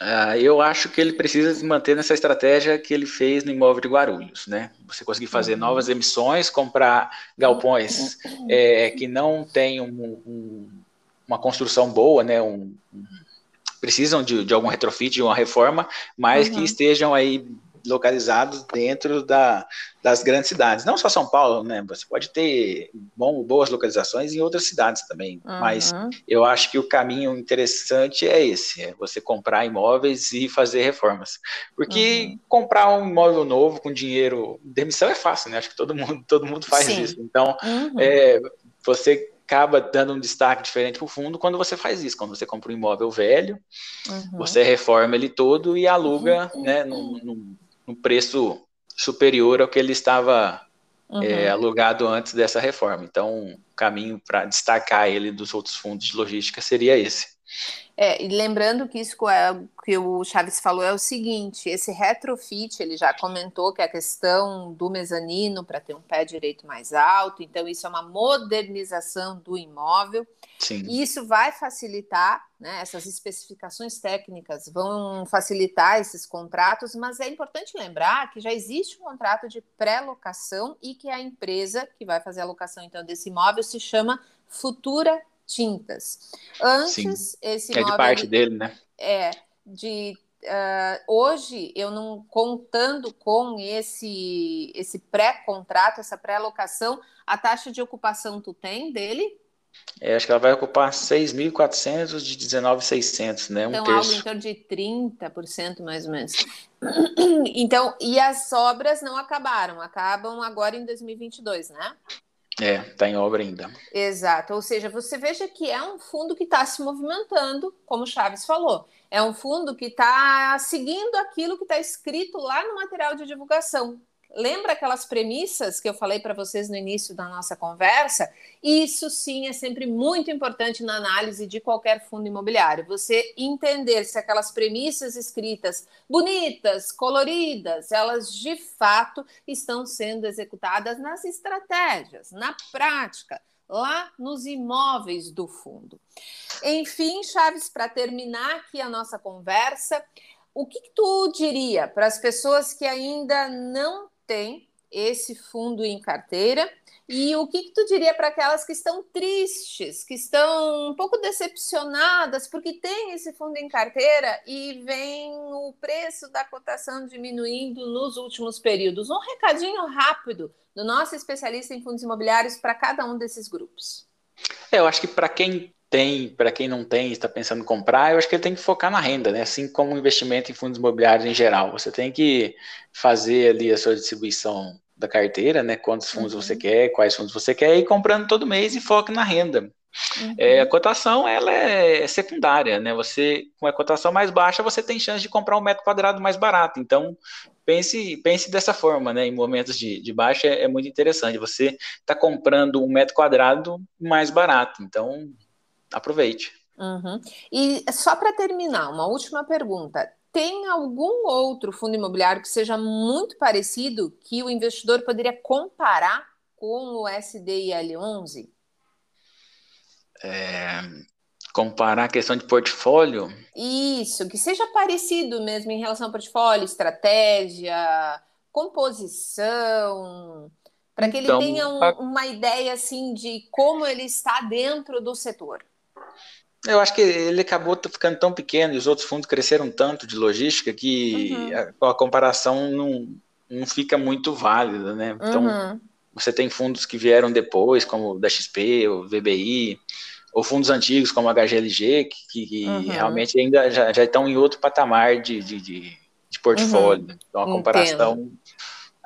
Uh, eu acho que ele precisa se manter nessa estratégia que ele fez no imóvel de Guarulhos, né? Você conseguir fazer uhum. novas emissões, comprar galpões é, que não têm um, um, uma construção boa, né? Um, precisam de, de algum retrofit, de uma reforma, mas uhum. que estejam aí localizados dentro da, das grandes cidades. Não só São Paulo, né? Você pode ter bom, boas localizações em outras cidades também. Uhum. Mas eu acho que o caminho interessante é esse: é você comprar imóveis e fazer reformas. Porque uhum. comprar um imóvel novo com dinheiro, demissão é fácil, né? Acho que todo mundo, todo mundo faz Sim. isso. Então, uhum. é, você acaba dando um destaque diferente para o fundo quando você faz isso, quando você compra um imóvel velho, uhum. você reforma ele todo e aluga uhum. né, num, num, preço superior ao que ele estava uhum. é, alugado antes dessa reforma. Então, o caminho para destacar ele dos outros fundos de logística seria esse. É, e lembrando que isso é, que o Chaves falou é o seguinte: esse retrofit, ele já comentou que é a questão do mezanino para ter um pé direito mais alto, então isso é uma modernização do imóvel. Sim. E isso vai facilitar, né, essas especificações técnicas vão facilitar esses contratos, mas é importante lembrar que já existe um contrato de pré-locação e que a empresa que vai fazer a locação então desse imóvel se chama Futura tintas. Antes, Sim. esse é de parte dele, né? É de uh, hoje eu não contando com esse esse pré-contrato, essa pré-locação, a taxa de ocupação tu tem dele? É, acho que ela vai ocupar 6.400 de 19.600, né? Um então, terço. algo em torno de 30% mais ou menos. Então, e as obras não acabaram, acabam agora em 2022, né? É, está em obra ainda. Exato. Ou seja, você veja que é um fundo que está se movimentando, como o Chaves falou. É um fundo que está seguindo aquilo que está escrito lá no material de divulgação. Lembra aquelas premissas que eu falei para vocês no início da nossa conversa? Isso sim é sempre muito importante na análise de qualquer fundo imobiliário. Você entender se aquelas premissas escritas bonitas, coloridas, elas de fato estão sendo executadas nas estratégias, na prática, lá nos imóveis do fundo. Enfim, Chaves, para terminar aqui a nossa conversa, o que, que tu diria para as pessoas que ainda não tem esse fundo em carteira? E o que, que tu diria para aquelas que estão tristes, que estão um pouco decepcionadas, porque tem esse fundo em carteira e vem o preço da cotação diminuindo nos últimos períodos? Um recadinho rápido do nosso especialista em fundos imobiliários para cada um desses grupos. É, eu acho que para quem tem, para quem não tem, está pensando em comprar, eu acho que ele tem que focar na renda, né? Assim como o investimento em fundos imobiliários em geral. Você tem que fazer ali a sua distribuição da carteira, né? Quantos fundos uhum. você quer, quais fundos você quer, e comprando todo mês e foca na renda. Uhum. É, a cotação ela é secundária, né? Você com a cotação mais baixa você tem chance de comprar um metro quadrado mais barato. Então pense pense dessa forma, né? Em momentos de, de baixa é, é muito interessante. Você está comprando um metro quadrado mais barato. Então aproveite. Uhum. E só para terminar, uma última pergunta. Tem algum outro fundo imobiliário que seja muito parecido que o investidor poderia comparar com o SDIL11? É, comparar a questão de portfólio? Isso, que seja parecido mesmo em relação ao portfólio, estratégia, composição, para que então, ele tenha um, uma ideia assim de como ele está dentro do setor. Eu acho que ele acabou ficando tão pequeno e os outros fundos cresceram tanto de logística que uhum. a, a, comparação não, não fica muito válida, né? Então, uhum. você tem fundos que vieram depois, como o da XP, o VBI, ou fundos antigos como a HGLG, que, que uhum. realmente ainda já, já, estão em outro patamar de, de, de, de portfólio. Uhum. Então, a comparação Entendo.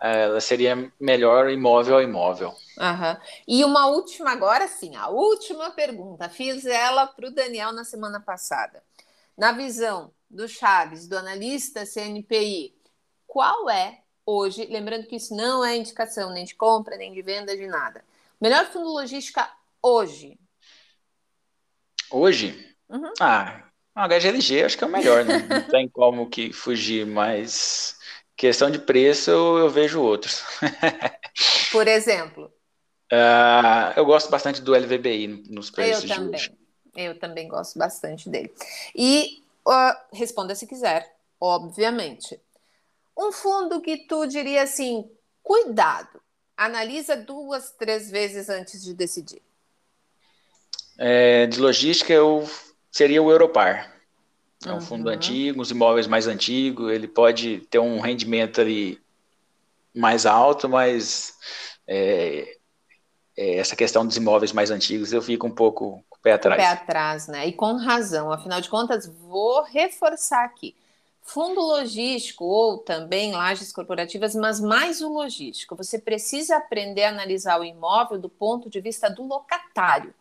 ela seria melhor imóvel a imóvel. Uhum. E uma última, agora sim, a última pergunta. Fiz ela para o Daniel na semana passada. Na visão do Chaves, do analista CNPI, qual é hoje, lembrando que isso não é indicação nem de compra, nem de venda, de nada. Melhor fundo logística hoje? Hoje? Uhum. Ah, o HGLG acho que é o melhor, né? Não tem como que fugir, mas questão de preço eu vejo outros. Por exemplo? Uh, eu gosto bastante do LVBI nos preços eu também. Hoje. Eu também gosto bastante dele. E uh, responda se quiser, obviamente. Um fundo que tu diria assim, cuidado, analisa duas, três vezes antes de decidir. É, de logística, eu seria o Europar. É um uhum. fundo antigo, os imóveis mais antigos, ele pode ter um rendimento ali mais alto, mas é, é, essa questão dos imóveis mais antigos, eu fico um pouco com o pé atrás. O pé atrás, né? E com razão. Afinal de contas, vou reforçar aqui. Fundo logístico ou também lajes corporativas, mas mais o logístico. Você precisa aprender a analisar o imóvel do ponto de vista do locatário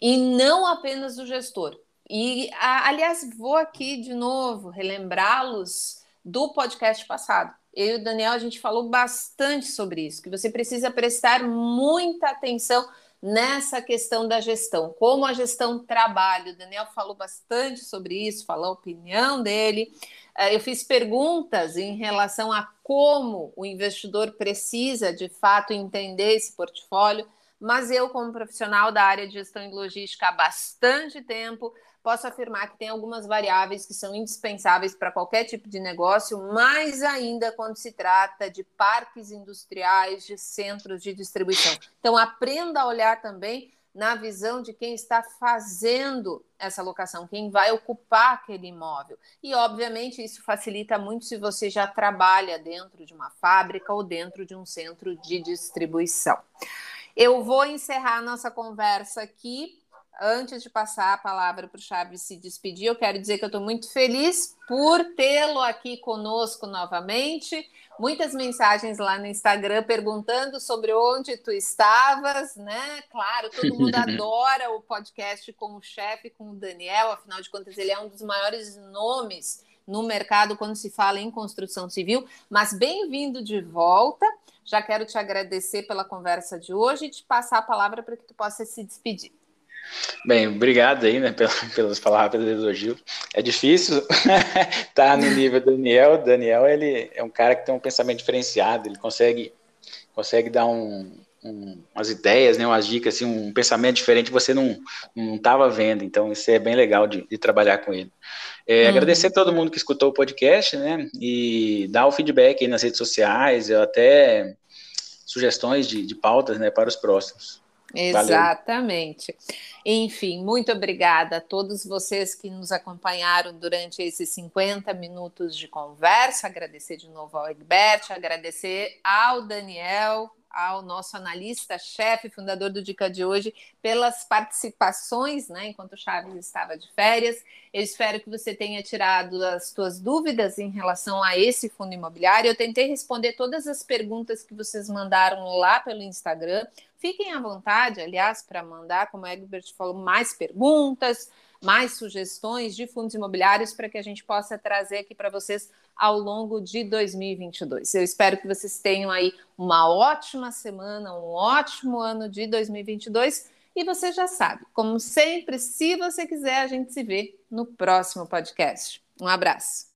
e não apenas do gestor. E, aliás, vou aqui de novo relembrá-los do podcast passado eu e o Daniel, a gente falou bastante sobre isso, que você precisa prestar muita atenção nessa questão da gestão, como a gestão trabalha. O Daniel falou bastante sobre isso, falou a opinião dele. É, eu fiz perguntas em relação a como o investidor precisa, de fato, entender esse portfólio, mas eu, como profissional da área de gestão e logística há bastante tempo, posso afirmar que tem algumas variáveis que são indispensáveis para qualquer tipo de negócio, mais ainda quando se trata de parques industriais, de centros de distribuição. Então, aprenda a olhar também na visão de quem está fazendo essa locação, quem vai ocupar aquele imóvel. E, obviamente, isso facilita muito se você já trabalha dentro de uma fábrica ou dentro de um centro de distribuição. Eu vou encerrar a nossa conversa aqui antes de passar a palavra para o Chaves se despedir, eu quero dizer que eu estou muito feliz por tê-lo aqui conosco novamente. Muitas mensagens lá no Instagram perguntando sobre onde tu estavas, né? Claro, todo mundo adora o podcast com o chefe, com o Daniel, afinal de contas, ele é um dos maiores nomes no mercado quando se fala em construção civil. Mas bem-vindo de volta. Já quero te agradecer pela conversa de hoje e te passar a palavra para que tu possa se despedir. Bem, obrigado aí, né, pelas, pelas palavras do elogio. É difícil estar tá no nível do Daniel. Daniel, ele é um cara que tem um pensamento diferenciado, ele consegue, consegue dar um, um, umas ideias, né, umas dicas, assim, um pensamento diferente que você não estava vendo. Então, isso é bem legal de, de trabalhar com ele. É, uhum. Agradecer a todo mundo que escutou o podcast, né, e dar o feedback aí nas redes sociais. Eu até sugestões de, de pautas né, para os próximos. Exatamente. Valeu. Enfim, muito obrigada a todos vocês que nos acompanharam durante esses 50 minutos de conversa. Agradecer de novo ao Egbert, agradecer ao Daniel ao nosso analista-chefe, fundador do Dica de hoje, pelas participações, né, enquanto o Chaves estava de férias. Eu espero que você tenha tirado as suas dúvidas em relação a esse fundo imobiliário. Eu tentei responder todas as perguntas que vocês mandaram lá pelo Instagram. Fiquem à vontade, aliás, para mandar, como o Egbert falou, mais perguntas, mais sugestões de fundos imobiliários para que a gente possa trazer aqui para vocês ao longo de 2022. Eu espero que vocês tenham aí uma ótima semana, um ótimo ano de 2022 e você já sabe, como sempre, se você quiser, a gente se vê no próximo podcast. Um abraço.